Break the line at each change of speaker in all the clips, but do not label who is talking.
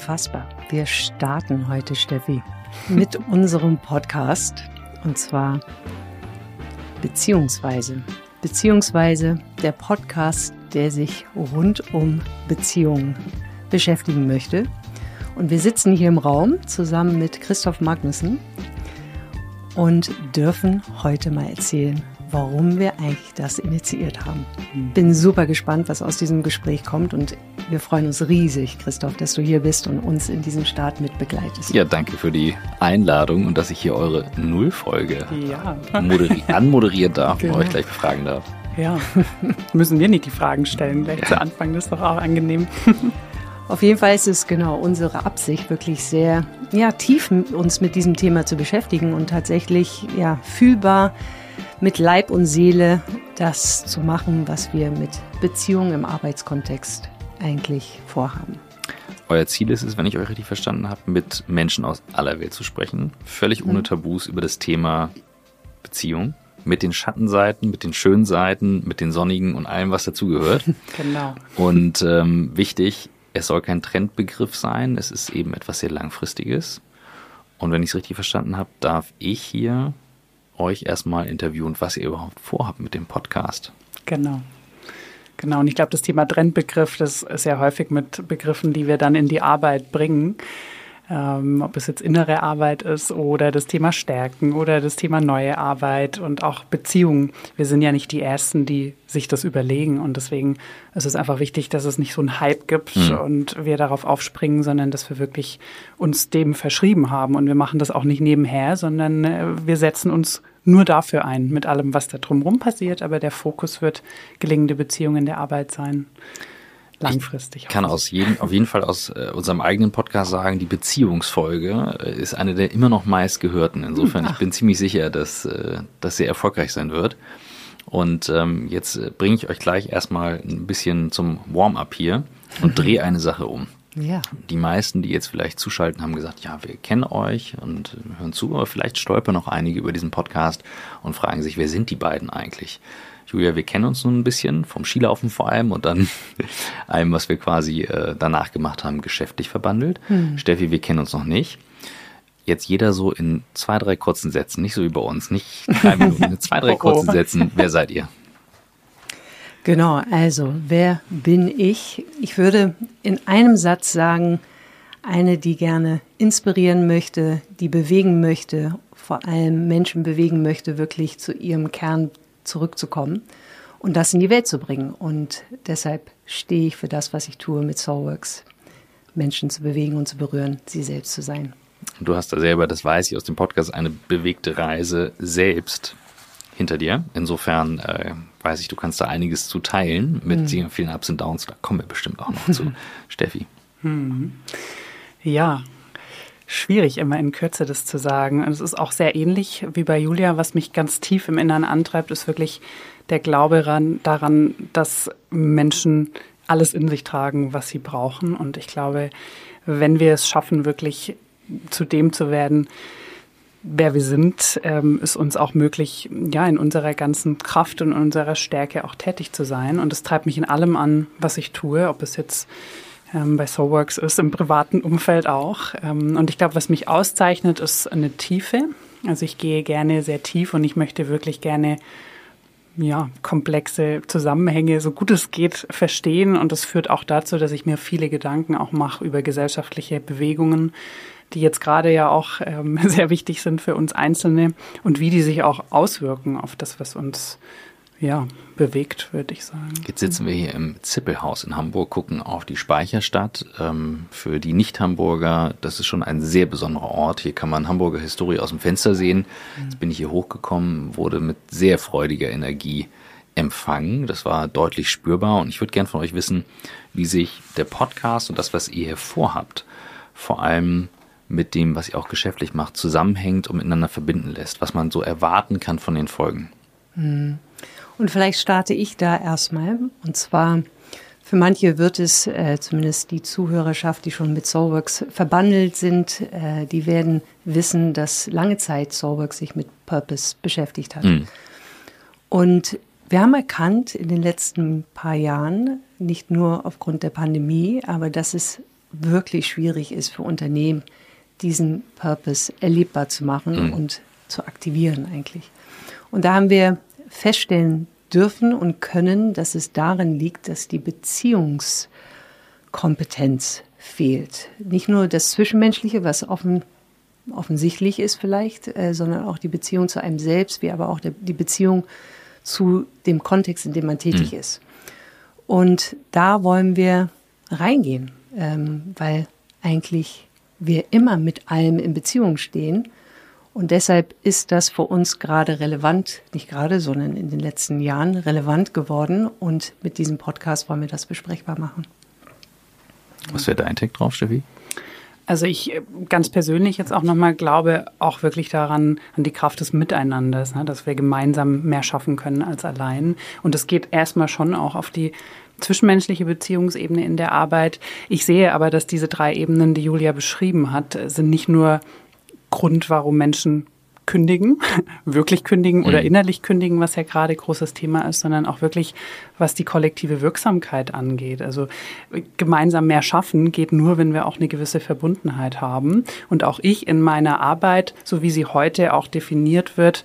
unfassbar. Wir starten heute, Steffi, mit unserem Podcast. Und zwar Beziehungsweise. Beziehungsweise der Podcast, der sich rund um Beziehungen beschäftigen möchte. Und wir sitzen hier im Raum zusammen mit Christoph Magnussen und dürfen heute mal erzählen, warum wir eigentlich das initiiert haben. Bin super gespannt, was aus diesem Gespräch kommt und wir freuen uns riesig, Christoph, dass du hier bist und uns in diesem Start mit begleitest.
Ja, danke für die Einladung und dass ich hier eure Nullfolge ja. anmoderieren darf genau. und euch gleich befragen darf.
Ja, müssen wir nicht die Fragen stellen gleich zu Anfang, das ist doch auch angenehm.
Auf jeden Fall ist es genau unsere Absicht, wirklich sehr ja, tief uns mit diesem Thema zu beschäftigen und tatsächlich ja, fühlbar mit Leib und Seele das zu machen, was wir mit Beziehungen im Arbeitskontext eigentlich vorhaben.
Euer Ziel ist es, wenn ich euch richtig verstanden habe, mit Menschen aus aller Welt zu sprechen, völlig ohne mhm. Tabus über das Thema Beziehung, mit den Schattenseiten, mit den schönen Seiten, mit den sonnigen und allem, was dazugehört.
genau.
Und ähm, wichtig, es soll kein Trendbegriff sein, es ist eben etwas sehr Langfristiges. Und wenn ich es richtig verstanden habe, darf ich hier euch erstmal interviewen, was ihr überhaupt vorhabt mit dem Podcast.
Genau. Genau, und ich glaube, das Thema Trendbegriff, das ist ja häufig mit Begriffen, die wir dann in die Arbeit bringen ähm, ob es jetzt innere Arbeit ist oder das Thema Stärken oder das Thema neue Arbeit und auch Beziehungen. Wir sind ja nicht die Ersten, die sich das überlegen und deswegen ist es einfach wichtig, dass es nicht so einen Hype gibt mhm. und wir darauf aufspringen, sondern dass wir wirklich uns dem verschrieben haben und wir machen das auch nicht nebenher, sondern äh, wir setzen uns nur dafür ein, mit allem, was da drumherum passiert, aber der Fokus wird gelingende Beziehungen in der Arbeit sein langfristig.
Ich kann aus jedem, auf jeden Fall aus äh, unserem eigenen Podcast sagen, die Beziehungsfolge äh, ist eine der immer noch meistgehörten. Insofern, Ach. ich bin ziemlich sicher, dass äh, das sehr erfolgreich sein wird. Und ähm, jetzt äh, bringe ich euch gleich erstmal ein bisschen zum Warm-up hier und drehe eine Sache um. Ja. Die meisten, die jetzt vielleicht zuschalten, haben gesagt, ja, wir kennen euch und hören zu, aber vielleicht stolpern noch einige über diesen Podcast und fragen sich, wer sind die beiden eigentlich? Julia, wir kennen uns nun ein bisschen, vom Skilaufen vor allem und dann allem, was wir quasi äh, danach gemacht haben, geschäftlich verbandelt. Hm. Steffi, wir kennen uns noch nicht. Jetzt jeder so in zwei, drei kurzen Sätzen, nicht so wie bei uns, nicht drei Minuten, in zwei, drei oh, oh. kurzen Sätzen. Wer seid ihr?
Genau, also wer bin ich? Ich würde in einem Satz sagen, eine, die gerne inspirieren möchte, die bewegen möchte, vor allem Menschen bewegen möchte, wirklich zu ihrem Kern zurückzukommen und das in die Welt zu bringen. Und deshalb stehe ich für das, was ich tue mit Soulworks, Menschen zu bewegen und zu berühren, sie selbst zu sein.
Du hast da selber, das weiß ich aus dem Podcast, eine bewegte Reise selbst hinter dir. Insofern äh, weiß ich, du kannst da einiges zu teilen mit mhm. vielen Ups und Downs. Da kommen wir bestimmt auch noch zu. Steffi.
Mhm. Ja, schwierig, immer in Kürze das zu sagen. Und es ist auch sehr ähnlich wie bei Julia. Was mich ganz tief im Inneren antreibt, ist wirklich der Glaube daran, dass Menschen alles in sich tragen, was sie brauchen. Und ich glaube, wenn wir es schaffen, wirklich zu dem zu werden, wer wir sind, ähm, ist uns auch möglich, ja, in unserer ganzen Kraft und unserer Stärke auch tätig zu sein. Und es treibt mich in allem an, was ich tue, ob es jetzt ähm, bei Soulworks ist, im privaten Umfeld auch. Ähm, und ich glaube, was mich auszeichnet, ist eine Tiefe. Also ich gehe gerne sehr tief und ich möchte wirklich gerne ja, komplexe Zusammenhänge, so gut es geht, verstehen. Und das führt auch dazu, dass ich mir viele Gedanken auch mache über gesellschaftliche Bewegungen, die jetzt gerade ja auch ähm, sehr wichtig sind für uns Einzelne und wie die sich auch auswirken auf das, was uns ja, bewegt, würde ich sagen.
Jetzt sitzen wir hier im Zippelhaus in Hamburg, gucken auf die Speicherstadt. Ähm, für die Nicht-Hamburger, das ist schon ein sehr besonderer Ort. Hier kann man Hamburger Historie aus dem Fenster sehen. Jetzt bin ich hier hochgekommen, wurde mit sehr freudiger Energie empfangen. Das war deutlich spürbar und ich würde gern von euch wissen, wie sich der Podcast und das, was ihr hier vorhabt, vor allem mit dem, was ihr auch geschäftlich macht, zusammenhängt und miteinander verbinden lässt, was man so erwarten kann von den Folgen.
Mhm. Und vielleicht starte ich da erstmal. Und zwar, für manche wird es, äh, zumindest die Zuhörerschaft, die schon mit Soulworks verbandelt sind, äh, die werden wissen, dass lange Zeit Soulworks sich mit Purpose beschäftigt hat. Mhm. Und wir haben erkannt in den letzten paar Jahren, nicht nur aufgrund der Pandemie, aber dass es wirklich schwierig ist für Unternehmen, diesen Purpose erlebbar zu machen mhm. und zu aktivieren eigentlich. Und da haben wir feststellen dürfen und können, dass es darin liegt, dass die Beziehungskompetenz fehlt. Nicht nur das Zwischenmenschliche, was offen, offensichtlich ist vielleicht, äh, sondern auch die Beziehung zu einem selbst, wie aber auch der, die Beziehung zu dem Kontext, in dem man tätig mhm. ist. Und da wollen wir reingehen, ähm, weil eigentlich wir immer mit allem in Beziehung stehen. Und deshalb ist das für uns gerade relevant, nicht gerade, sondern in den letzten Jahren relevant geworden. Und mit diesem Podcast wollen wir das besprechbar machen.
Was wäre dein Take drauf, Steffi?
Also ich äh, ganz persönlich jetzt auch nochmal glaube auch wirklich daran, an die Kraft des Miteinanders, ne, dass wir gemeinsam mehr schaffen können als allein. Und es geht erstmal schon auch auf die zwischenmenschliche Beziehungsebene in der Arbeit. Ich sehe aber, dass diese drei Ebenen, die Julia beschrieben hat, sind nicht nur Grund, warum Menschen kündigen, wirklich kündigen oder mhm. innerlich kündigen, was ja gerade großes Thema ist, sondern auch wirklich, was die kollektive Wirksamkeit angeht. Also gemeinsam mehr schaffen geht nur, wenn wir auch eine gewisse Verbundenheit haben. Und auch ich in meiner Arbeit, so wie sie heute auch definiert wird,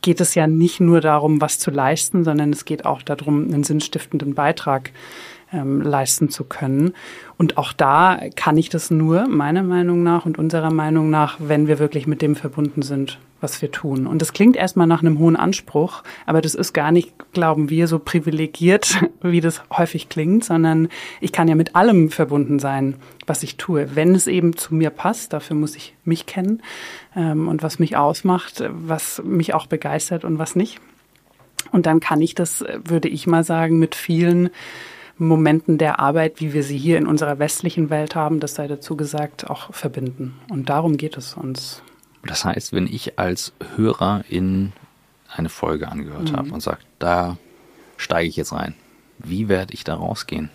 geht es ja nicht nur darum, was zu leisten, sondern es geht auch darum, einen sinnstiftenden Beitrag ähm, leisten zu können. Und auch da kann ich das nur, meiner Meinung nach und unserer Meinung nach, wenn wir wirklich mit dem verbunden sind, was wir tun. Und das klingt erstmal nach einem hohen Anspruch, aber das ist gar nicht, glauben wir, so privilegiert, wie das häufig klingt, sondern ich kann ja mit allem verbunden sein, was ich tue, wenn es eben zu mir passt. Dafür muss ich mich kennen ähm, und was mich ausmacht, was mich auch begeistert und was nicht. Und dann kann ich das, würde ich mal sagen, mit vielen Momenten der Arbeit, wie wir sie hier in unserer westlichen Welt haben, das sei dazu gesagt, auch verbinden. Und darum geht es uns.
Das heißt, wenn ich als Hörer in eine Folge angehört mhm. habe und sage, da steige ich jetzt rein, wie werde ich da rausgehen?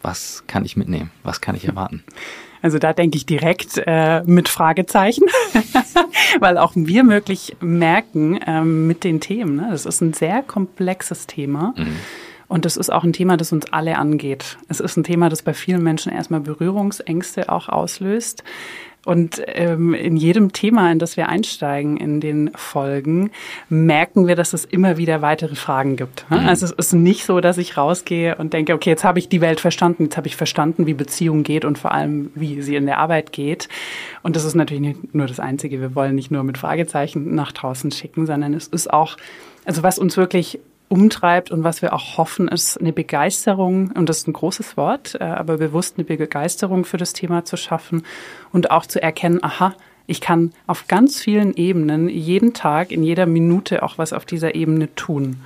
Was kann ich mitnehmen? Was kann ich erwarten?
Also da denke ich direkt äh, mit Fragezeichen, weil auch wir möglich merken ähm, mit den Themen. Ne? Das ist ein sehr komplexes Thema. Mhm und das ist auch ein Thema, das uns alle angeht. Es ist ein Thema, das bei vielen Menschen erstmal Berührungsängste auch auslöst. Und ähm, in jedem Thema, in das wir einsteigen in den Folgen, merken wir, dass es immer wieder weitere Fragen gibt. Mhm. Also es ist nicht so, dass ich rausgehe und denke, okay, jetzt habe ich die Welt verstanden, jetzt habe ich verstanden, wie Beziehung geht und vor allem, wie sie in der Arbeit geht. Und das ist natürlich nicht nur das Einzige. Wir wollen nicht nur mit Fragezeichen nach draußen schicken, sondern es ist auch, also was uns wirklich umtreibt und was wir auch hoffen, ist eine Begeisterung, und das ist ein großes Wort, äh, aber bewusst eine Begeisterung für das Thema zu schaffen und auch zu erkennen, aha, ich kann auf ganz vielen Ebenen jeden Tag, in jeder Minute auch was auf dieser Ebene tun.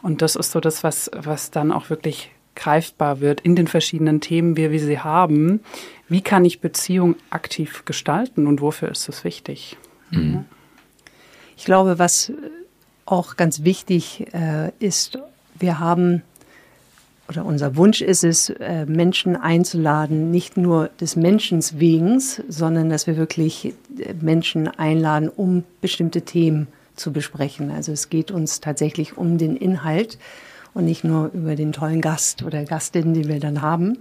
Und das ist so das, was, was dann auch wirklich greifbar wird in den verschiedenen Themen, wie wir sie haben. Wie kann ich Beziehung aktiv gestalten und wofür ist es wichtig? Mhm.
Ich glaube, was auch ganz wichtig äh, ist, wir haben oder unser Wunsch ist es, äh, Menschen einzuladen, nicht nur des Menschens wegen, sondern dass wir wirklich äh, Menschen einladen, um bestimmte Themen zu besprechen. Also es geht uns tatsächlich um den Inhalt und nicht nur über den tollen Gast oder Gastin, den wir dann haben.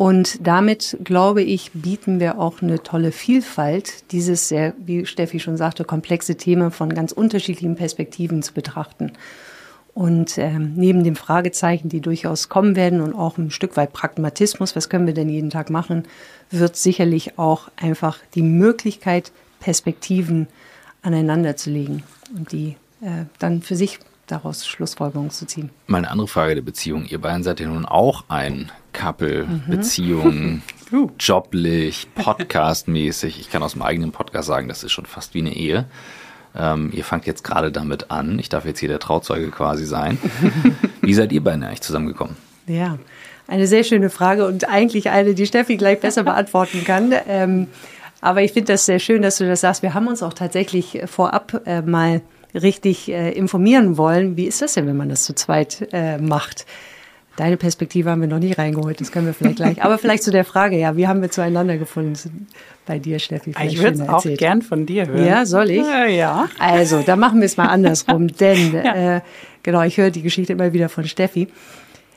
Und damit, glaube ich, bieten wir auch eine tolle Vielfalt, dieses sehr, wie Steffi schon sagte, komplexe Thema von ganz unterschiedlichen Perspektiven zu betrachten. Und ähm, neben dem Fragezeichen, die durchaus kommen werden und auch ein Stück weit Pragmatismus, was können wir denn jeden Tag machen, wird sicherlich auch einfach die Möglichkeit, Perspektiven aneinander zu legen und die äh, dann für sich daraus Schlussfolgerungen zu ziehen.
Mal eine andere Frage der Beziehung. Ihr beiden seid ja nun auch ein Couple, mhm. Beziehung, uh. joblich, podcastmäßig. Ich kann aus dem eigenen Podcast sagen, das ist schon fast wie eine Ehe. Ähm, ihr fangt jetzt gerade damit an. Ich darf jetzt hier der Trauzeuge quasi sein. wie seid ihr beiden eigentlich zusammengekommen?
Ja, eine sehr schöne Frage und eigentlich eine, die Steffi gleich besser beantworten kann. Ähm, aber ich finde das sehr schön, dass du das sagst. Wir haben uns auch tatsächlich vorab äh, mal richtig äh, informieren wollen, wie ist das denn, wenn man das zu zweit äh, macht? Deine Perspektive haben wir noch nie reingeholt, das können wir vielleicht gleich. Aber vielleicht zu der Frage, ja, wie haben wir zueinander gefunden? Bei dir, Steffi.
Ich würde es auch gern von dir hören.
Ja, soll ich?
Ja. ja.
Also, da machen wir es mal andersrum, denn ja. äh, genau, ich höre die Geschichte immer wieder von Steffi.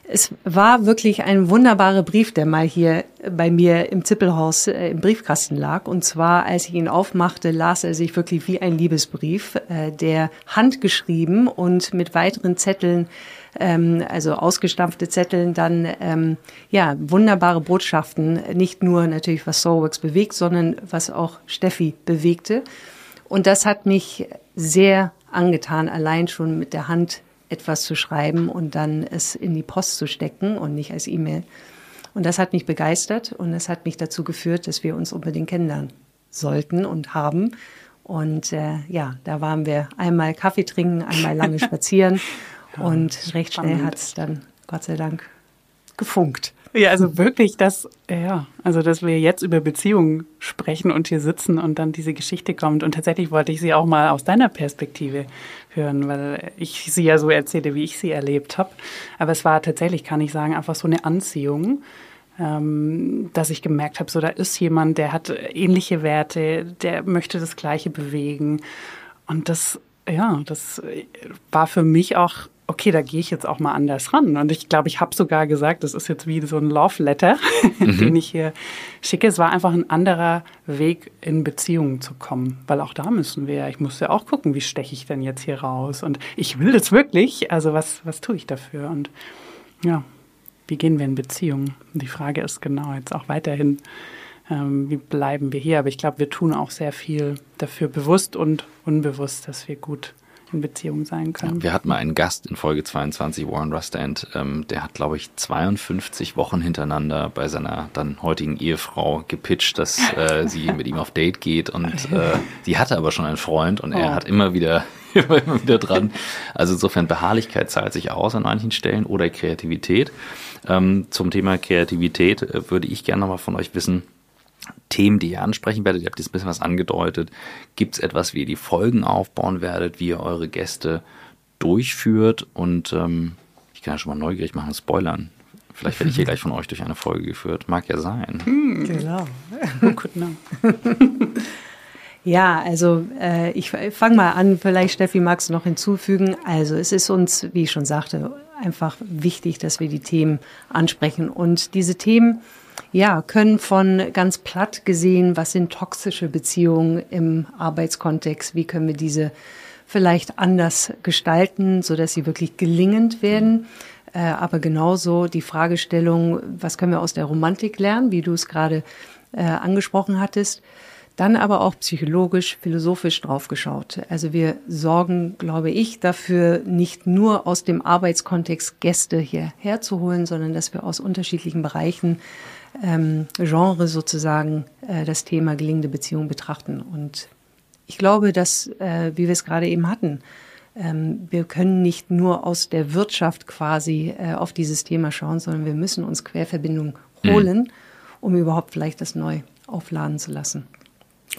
Es war wirklich ein wunderbarer Brief, der mal hier bei mir im Zippelhaus äh, im Briefkasten lag. Und zwar, als ich ihn aufmachte, las er sich wirklich wie ein Liebesbrief, äh, der handgeschrieben und mit weiteren Zetteln, ähm, also ausgestampfte Zetteln, dann ähm, ja wunderbare Botschaften, nicht nur natürlich was Soulworks bewegt, sondern was auch Steffi bewegte. Und das hat mich sehr angetan, allein schon mit der Hand etwas zu schreiben und dann es in die Post zu stecken und nicht als E-Mail. Und das hat mich begeistert und es hat mich dazu geführt, dass wir uns unbedingt kennenlernen sollten und haben. Und äh, ja, da waren wir einmal Kaffee trinken, einmal lange spazieren und recht schnell hat es dann, Gott sei Dank, gefunkt.
Ja, also wirklich, dass, ja, also dass wir jetzt über Beziehungen sprechen und hier sitzen und dann diese Geschichte kommt. Und tatsächlich wollte ich sie auch mal aus deiner Perspektive hören, weil ich sie ja so erzähle, wie ich sie erlebt habe. Aber es war tatsächlich, kann ich sagen, einfach so eine Anziehung, ähm, dass ich gemerkt habe, so da ist jemand, der hat ähnliche Werte, der möchte das Gleiche bewegen. Und das, ja, das war für mich auch okay, da gehe ich jetzt auch mal anders ran. Und ich glaube, ich habe sogar gesagt, das ist jetzt wie so ein Love Letter, mhm. den ich hier schicke. Es war einfach ein anderer Weg, in Beziehungen zu kommen. Weil auch da müssen wir, ich muss ja auch gucken, wie steche ich denn jetzt hier raus? Und ich will das wirklich. Also was, was tue ich dafür? Und ja, wie gehen wir in Beziehungen? Die Frage ist genau jetzt auch weiterhin, ähm, wie bleiben wir hier? Aber ich glaube, wir tun auch sehr viel dafür, bewusst und unbewusst, dass wir gut in Beziehung sein können.
Ja, wir hatten mal einen Gast in Folge 22, Warren Rustand, ähm, der hat, glaube ich, 52 Wochen hintereinander bei seiner dann heutigen Ehefrau gepitcht, dass äh, sie mit ihm auf Date geht und äh, sie hatte aber schon einen Freund und er oh. hat immer wieder immer wieder dran. Also insofern Beharrlichkeit zahlt sich aus an manchen Stellen oder Kreativität. Ähm, zum Thema Kreativität äh, würde ich gerne nochmal von euch wissen, Themen, die ihr ansprechen werdet. Ihr habt jetzt ein bisschen was angedeutet. Gibt es etwas, wie ihr die Folgen aufbauen werdet, wie ihr eure Gäste durchführt? Und ähm, ich kann ja schon mal neugierig machen, spoilern. Vielleicht werde ich hier gleich von euch durch eine Folge geführt. Mag ja sein.
Hm, genau. Ja, also äh, ich fange mal an, vielleicht Steffi magst du noch hinzufügen. Also es ist uns, wie ich schon sagte, einfach wichtig, dass wir die Themen ansprechen. Und diese Themen, ja, können von ganz platt gesehen, was sind toxische Beziehungen im Arbeitskontext, wie können wir diese vielleicht anders gestalten, so dass sie wirklich gelingend werden. Äh, aber genauso die Fragestellung, was können wir aus der Romantik lernen, wie du es gerade äh, angesprochen hattest. Dann aber auch psychologisch, philosophisch draufgeschaut. Also wir sorgen, glaube ich, dafür, nicht nur aus dem Arbeitskontext Gäste hierher zu holen, sondern dass wir aus unterschiedlichen Bereichen ähm, Genre sozusagen äh, das Thema gelingende Beziehung betrachten. Und ich glaube, dass, äh, wie wir es gerade eben hatten, ähm, wir können nicht nur aus der Wirtschaft quasi äh, auf dieses Thema schauen, sondern wir müssen uns Querverbindungen mhm. holen, mhm. um überhaupt vielleicht das neu aufladen zu lassen.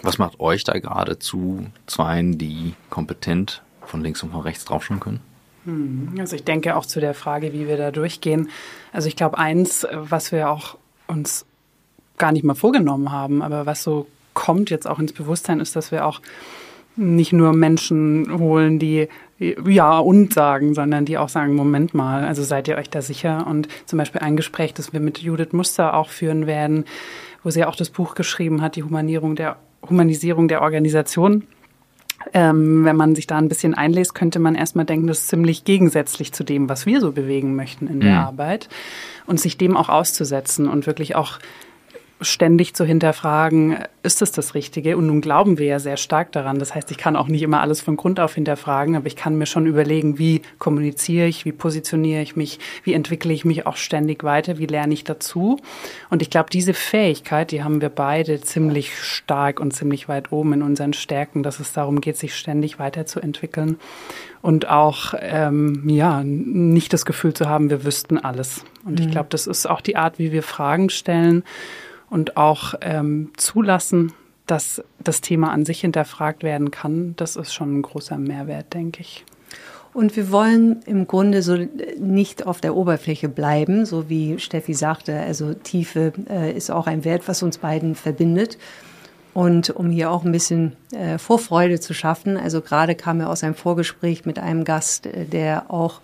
Was macht euch da gerade zu Zweien, die kompetent von links und von rechts draufschauen können?
Hm, also ich denke auch zu der Frage, wie wir da durchgehen. Also ich glaube, eins, was wir auch uns gar nicht mal vorgenommen haben, aber was so kommt jetzt auch ins Bewusstsein, ist, dass wir auch nicht nur Menschen holen, die ja und sagen, sondern die auch sagen, Moment mal, also seid ihr euch da sicher? Und zum Beispiel ein Gespräch, das wir mit Judith Muster auch führen werden, wo sie auch das Buch geschrieben hat, die Humanierung der, Humanisierung der Organisation. Ähm, wenn man sich da ein bisschen einlässt, könnte man erstmal denken, das ist ziemlich gegensätzlich zu dem, was wir so bewegen möchten in mhm. der Arbeit und sich dem auch auszusetzen und wirklich auch ständig zu hinterfragen, ist es das Richtige? Und nun glauben wir ja sehr stark daran. Das heißt, ich kann auch nicht immer alles von Grund auf hinterfragen, aber ich kann mir schon überlegen, wie kommuniziere ich, wie positioniere ich mich, wie entwickle ich mich auch ständig weiter, wie lerne ich dazu. Und ich glaube, diese Fähigkeit, die haben wir beide ziemlich stark und ziemlich weit oben in unseren Stärken, dass es darum geht, sich ständig weiterzuentwickeln und auch ähm, ja nicht das Gefühl zu haben, wir wüssten alles. Und mhm. ich glaube, das ist auch die Art, wie wir Fragen stellen und auch ähm, zulassen, dass das Thema an sich hinterfragt werden kann. Das ist schon ein großer Mehrwert, denke ich.
Und wir wollen im Grunde so nicht auf der Oberfläche bleiben, so wie Steffi sagte. Also Tiefe äh, ist auch ein Wert, was uns beiden verbindet. Und um hier auch ein bisschen äh, Vorfreude zu schaffen, also gerade kam er aus einem Vorgespräch mit einem Gast, äh, der auch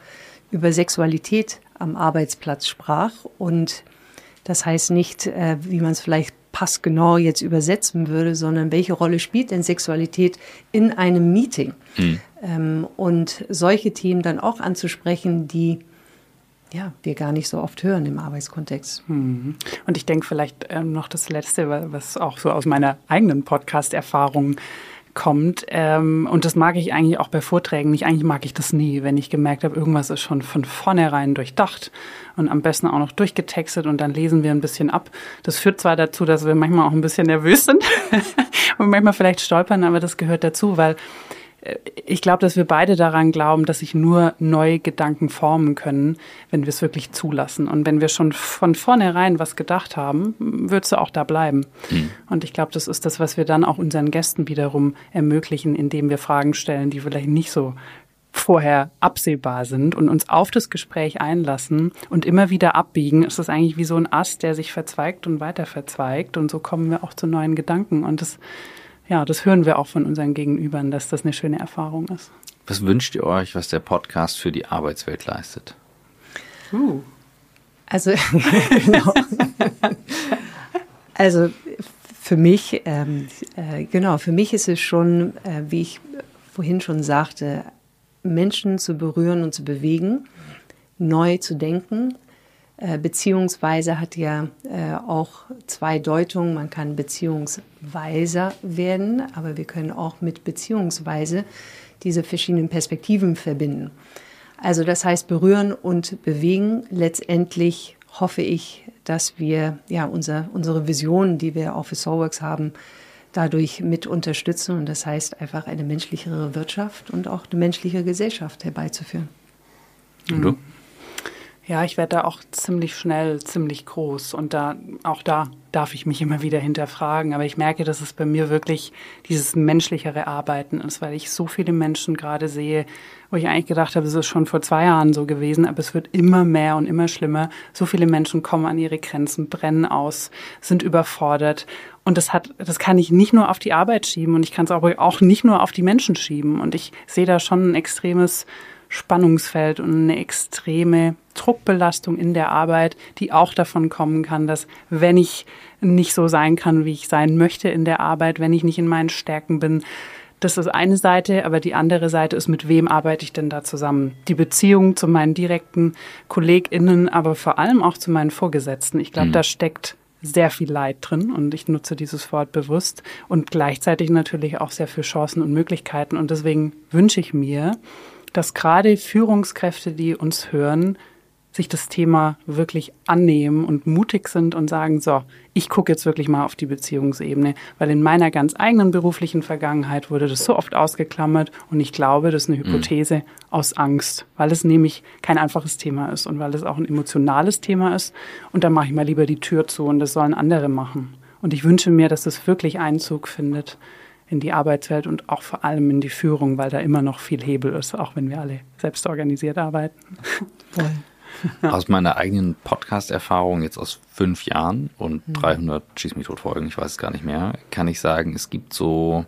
über Sexualität am Arbeitsplatz sprach. Und das heißt nicht, äh, wie man es vielleicht passgenau jetzt übersetzen würde, sondern welche Rolle spielt denn Sexualität in einem Meeting? Mhm. Ähm, und solche Themen dann auch anzusprechen, die ja, wir gar nicht so oft hören im Arbeitskontext.
Mhm. Und ich denke vielleicht ähm, noch das Letzte, was auch so aus meiner eigenen Podcast-Erfahrung kommt. Ähm, und das mag ich eigentlich auch bei Vorträgen nicht. Eigentlich mag ich das nie, wenn ich gemerkt habe, irgendwas ist schon von vornherein durchdacht und am besten auch noch durchgetextet und dann lesen wir ein bisschen ab. Das führt zwar dazu, dass wir manchmal auch ein bisschen nervös sind und manchmal vielleicht stolpern, aber das gehört dazu, weil ich glaube, dass wir beide daran glauben, dass sich nur neue Gedanken formen können, wenn wir es wirklich zulassen. Und wenn wir schon von vornherein was gedacht haben, wird es auch da bleiben. Mhm. Und ich glaube, das ist das, was wir dann auch unseren Gästen wiederum ermöglichen, indem wir Fragen stellen, die vielleicht nicht so vorher absehbar sind und uns auf das Gespräch einlassen und immer wieder abbiegen, ist das eigentlich wie so ein Ast, der sich verzweigt und weiter verzweigt. Und so kommen wir auch zu neuen Gedanken. Und das ja, das hören wir auch von unseren Gegenübern, dass das eine schöne Erfahrung ist.
Was wünscht ihr euch, was der Podcast für die Arbeitswelt leistet?
Uh. Also, genau. also für mich, ähm, äh, genau, für mich ist es schon, äh, wie ich vorhin schon sagte, Menschen zu berühren und zu bewegen, neu zu denken, beziehungsweise hat ja äh, auch zwei Deutungen. Man kann beziehungsweiser werden, aber wir können auch mit beziehungsweise diese verschiedenen Perspektiven verbinden. Also das heißt berühren und bewegen. Letztendlich hoffe ich, dass wir ja unser, unsere Vision, die wir auch für Soulworks haben, dadurch mit unterstützen. Und das heißt einfach eine menschlichere Wirtschaft und auch eine menschliche Gesellschaft herbeizuführen.
Du?
Ja, ich werde da auch ziemlich schnell, ziemlich groß. Und da, auch da darf ich mich immer wieder hinterfragen. Aber ich merke, dass es bei mir wirklich dieses menschlichere Arbeiten ist, weil ich so viele Menschen gerade sehe, wo ich eigentlich gedacht habe, es ist schon vor zwei Jahren so gewesen, aber es wird immer mehr und immer schlimmer. So viele Menschen kommen an ihre Grenzen, brennen aus, sind überfordert. Und das hat, das kann ich nicht nur auf die Arbeit schieben und ich kann es aber auch nicht nur auf die Menschen schieben. Und ich sehe da schon ein extremes Spannungsfeld und eine extreme Druckbelastung in der Arbeit, die auch davon kommen kann, dass wenn ich nicht so sein kann, wie ich sein möchte in der Arbeit, wenn ich nicht in meinen Stärken bin, das ist eine Seite, aber die andere Seite ist, mit wem arbeite ich denn da zusammen? Die Beziehung zu meinen direkten KollegInnen, aber vor allem auch zu meinen Vorgesetzten. Ich glaube, mhm. da steckt sehr viel Leid drin und ich nutze dieses Wort bewusst und gleichzeitig natürlich auch sehr viel Chancen und Möglichkeiten. Und deswegen wünsche ich mir, dass gerade Führungskräfte, die uns hören, sich das Thema wirklich annehmen und mutig sind und sagen, so, ich gucke jetzt wirklich mal auf die Beziehungsebene, weil in meiner ganz eigenen beruflichen Vergangenheit wurde das so oft ausgeklammert und ich glaube, das ist eine mhm. Hypothese mhm. aus Angst, weil es nämlich kein einfaches Thema ist und weil es auch ein emotionales Thema ist und da mache ich mal lieber die Tür zu und das sollen andere machen. Und ich wünsche mir, dass es wirklich Einzug findet in die Arbeitswelt und auch vor allem in die Führung, weil da immer noch viel Hebel ist, auch wenn wir alle selbst organisiert arbeiten.
Voll. Aus meiner eigenen Podcast-Erfahrung jetzt aus fünf Jahren und 300 mhm. Schieß mich tot Folgen, ich weiß es gar nicht mehr, kann ich sagen, es gibt so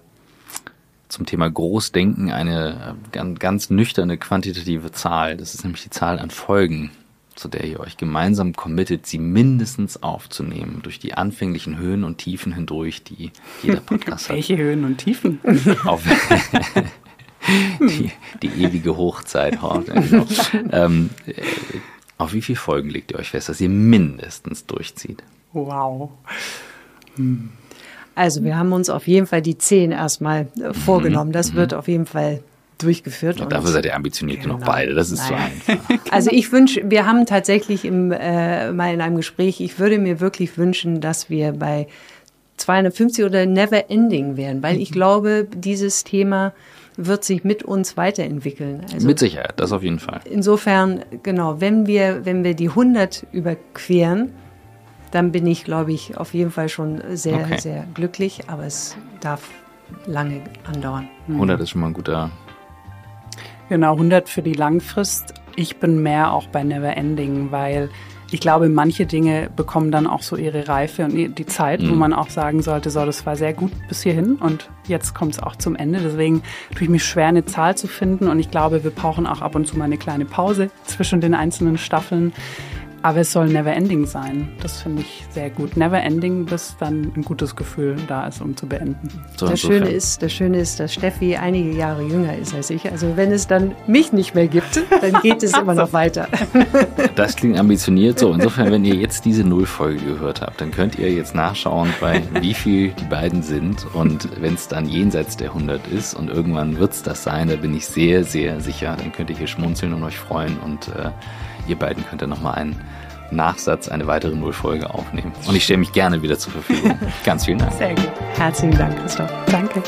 zum Thema Großdenken eine ganz, ganz nüchterne quantitative Zahl. Das ist nämlich die Zahl an Folgen, zu der ihr euch gemeinsam committet, sie mindestens aufzunehmen, durch die anfänglichen Höhen und Tiefen hindurch, die jeder Podcast
hat. Welche Höhen und Tiefen?
Auf die, die ewige Hochzeit. Genau. ähm, äh, auf wie viele Folgen legt ihr euch fest, dass ihr mindestens durchzieht?
Wow.
Hm. Also wir haben uns auf jeden Fall die zehn erstmal äh, vorgenommen. Das mhm. wird auf jeden Fall durchgeführt.
Und dafür seid ihr ambitioniert genau. genug beide, das ist Nein. so einfach.
Also ich wünsche, wir haben tatsächlich im, äh, mal in einem Gespräch, ich würde mir wirklich wünschen, dass wir bei 250 oder Never Ending wären, weil ich mhm. glaube, dieses Thema wird sich mit uns weiterentwickeln.
Also mit Sicherheit, das auf jeden Fall.
Insofern, genau, wenn wir, wenn wir die 100 überqueren, dann bin ich, glaube ich, auf jeden Fall schon sehr, okay. sehr glücklich, aber es darf lange andauern.
100 ist schon mal ein guter
Genau, 100 für die Langfrist. Ich bin mehr auch bei Never Ending, weil ich glaube, manche Dinge bekommen dann auch so ihre Reife und die Zeit, mhm. wo man auch sagen sollte, so, das war sehr gut bis hierhin und jetzt kommt es auch zum Ende. Deswegen tue ich mich schwer, eine Zahl zu finden und ich glaube, wir brauchen auch ab und zu mal eine kleine Pause zwischen den einzelnen Staffeln. Aber es soll never ending sein. Das finde ich sehr gut. Never ending, bis dann ein gutes Gefühl da ist, um zu beenden.
So das, Schöne ist, das Schöne ist, dass Steffi einige Jahre jünger ist als ich. Also wenn es dann mich nicht mehr gibt, dann geht es immer noch weiter.
Das klingt ambitioniert. So, insofern, wenn ihr jetzt diese Nullfolge gehört habt, dann könnt ihr jetzt nachschauen, bei wie viel die beiden sind. Und wenn es dann jenseits der 100 ist und irgendwann wird es das sein, da bin ich sehr, sehr sicher. Dann könnt ihr hier schmunzeln und euch freuen und äh, ihr beiden könnt dann nochmal einen Nachsatz, eine weitere Nullfolge aufnehmen. Und ich stelle mich gerne wieder zur Verfügung. Ganz vielen Dank.
Sehr gut. Herzlichen Dank, Christoph. Danke.